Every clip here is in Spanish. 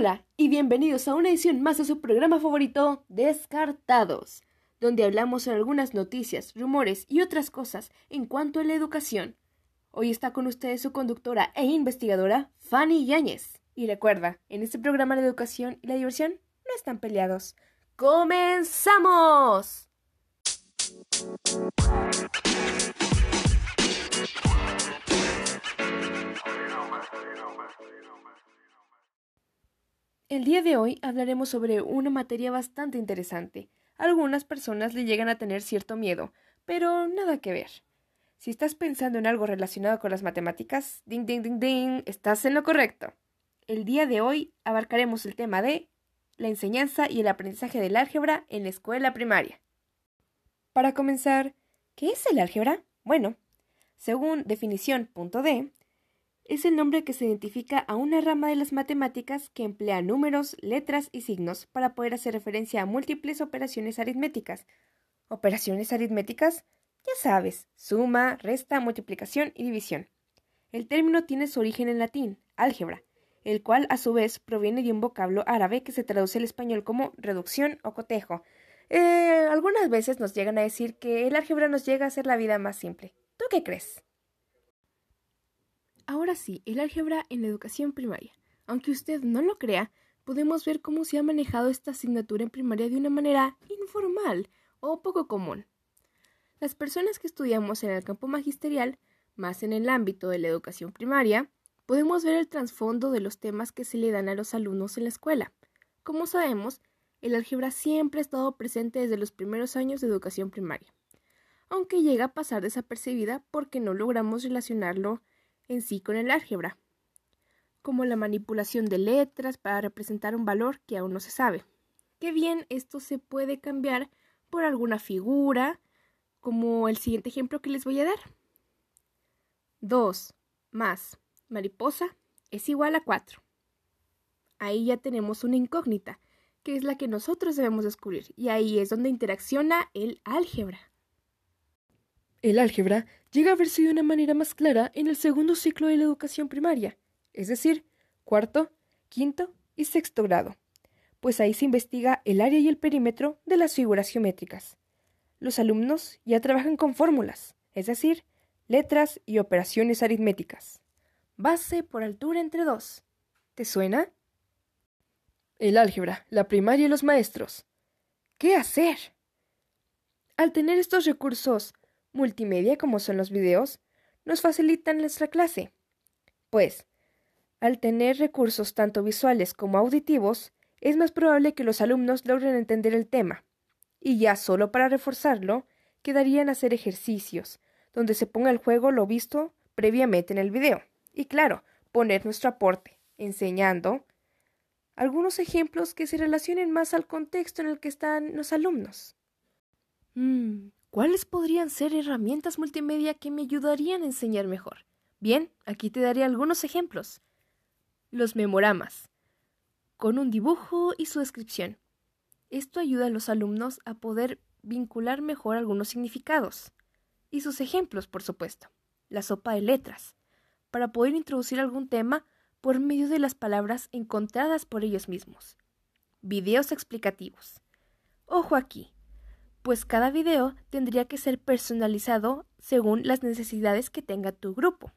Hola y bienvenidos a una edición más de su programa favorito, Descartados, donde hablamos sobre algunas noticias, rumores y otras cosas en cuanto a la educación. Hoy está con ustedes su conductora e investigadora, Fanny Yáñez. Y recuerda, en este programa la educación y la diversión no están peleados. ¡Comenzamos! El día de hoy hablaremos sobre una materia bastante interesante. Algunas personas le llegan a tener cierto miedo, pero nada que ver. Si estás pensando en algo relacionado con las matemáticas, ding ding ding ding, estás en lo correcto. El día de hoy abarcaremos el tema de la enseñanza y el aprendizaje del álgebra en la escuela primaria. Para comenzar, ¿qué es el álgebra? Bueno, según definición.d, es el nombre que se identifica a una rama de las matemáticas que emplea números, letras y signos para poder hacer referencia a múltiples operaciones aritméticas. ¿Operaciones aritméticas? Ya sabes, suma, resta, multiplicación y división. El término tiene su origen en latín, álgebra, el cual a su vez proviene de un vocablo árabe que se traduce al español como reducción o cotejo. Eh, algunas veces nos llegan a decir que el álgebra nos llega a hacer la vida más simple. ¿Tú qué crees? Ahora sí, el álgebra en la educación primaria. Aunque usted no lo crea, podemos ver cómo se ha manejado esta asignatura en primaria de una manera informal o poco común. Las personas que estudiamos en el campo magisterial, más en el ámbito de la educación primaria, podemos ver el trasfondo de los temas que se le dan a los alumnos en la escuela. Como sabemos, el álgebra siempre ha estado presente desde los primeros años de educación primaria, aunque llega a pasar desapercibida porque no logramos relacionarlo en sí con el álgebra, como la manipulación de letras para representar un valor que aún no se sabe. Qué bien esto se puede cambiar por alguna figura, como el siguiente ejemplo que les voy a dar. 2 más mariposa es igual a 4. Ahí ya tenemos una incógnita, que es la que nosotros debemos descubrir, y ahí es donde interacciona el álgebra. El álgebra llega a verse de una manera más clara en el segundo ciclo de la educación primaria, es decir, cuarto, quinto y sexto grado, pues ahí se investiga el área y el perímetro de las figuras geométricas. Los alumnos ya trabajan con fórmulas, es decir, letras y operaciones aritméticas. Base por altura entre dos. ¿Te suena? El álgebra, la primaria y los maestros. ¿Qué hacer? Al tener estos recursos multimedia como son los videos, nos facilitan nuestra clase. Pues, al tener recursos tanto visuales como auditivos, es más probable que los alumnos logren entender el tema. Y ya solo para reforzarlo, quedarían hacer ejercicios, donde se ponga el juego lo visto previamente en el video. Y claro, poner nuestro aporte, enseñando algunos ejemplos que se relacionen más al contexto en el que están los alumnos. Mm, ¿Cuáles podrían ser herramientas multimedia que me ayudarían a enseñar mejor? Bien, aquí te daré algunos ejemplos. Los memoramas, con un dibujo y su descripción. Esto ayuda a los alumnos a poder vincular mejor algunos significados. Y sus ejemplos, por supuesto. La sopa de letras, para poder introducir algún tema por medio de las palabras encontradas por ellos mismos. Videos explicativos. Ojo aquí, pues cada video tendría que ser personalizado según las necesidades que tenga tu grupo.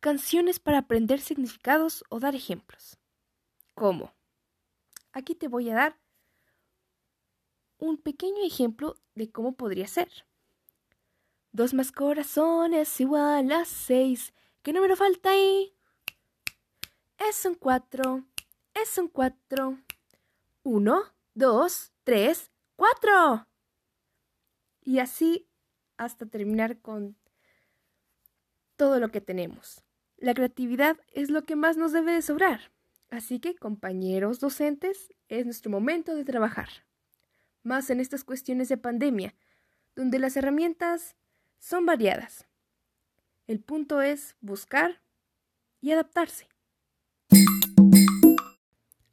Canciones para aprender significados o dar ejemplos. ¿Cómo? Aquí te voy a dar un pequeño ejemplo de cómo podría ser. Dos más corazones igual a seis. ¿Qué número falta ahí? Es un cuatro. Es un cuatro. Uno, dos, tres, cuatro. Y así hasta terminar con todo lo que tenemos. La creatividad es lo que más nos debe de sobrar. Así que, compañeros docentes, es nuestro momento de trabajar. Más en estas cuestiones de pandemia, donde las herramientas son variadas. El punto es buscar y adaptarse.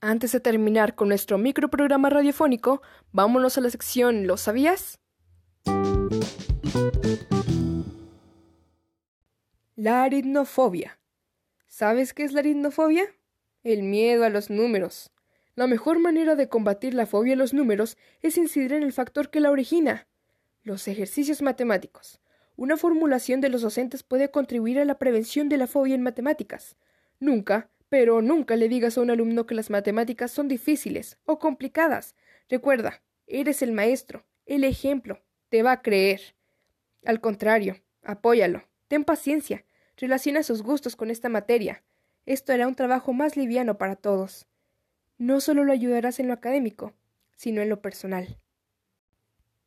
Antes de terminar con nuestro microprograma radiofónico, vámonos a la sección ¿Lo sabías? La aritnofobia. ¿Sabes qué es la aritnofobia? El miedo a los números. La mejor manera de combatir la fobia a los números es incidir en el factor que la origina. Los ejercicios matemáticos. Una formulación de los docentes puede contribuir a la prevención de la fobia en matemáticas. Nunca, pero nunca le digas a un alumno que las matemáticas son difíciles o complicadas. Recuerda, eres el maestro, el ejemplo, te va a creer. Al contrario, apóyalo, ten paciencia, relaciona sus gustos con esta materia. Esto hará un trabajo más liviano para todos. No solo lo ayudarás en lo académico, sino en lo personal.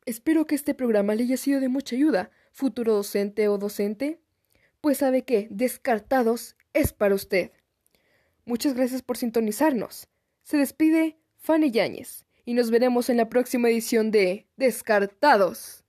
Espero que este programa le haya sido de mucha ayuda, futuro docente o docente, pues sabe que Descartados es para usted. Muchas gracias por sintonizarnos. Se despide Fanny Yáñez y nos veremos en la próxima edición de Descartados.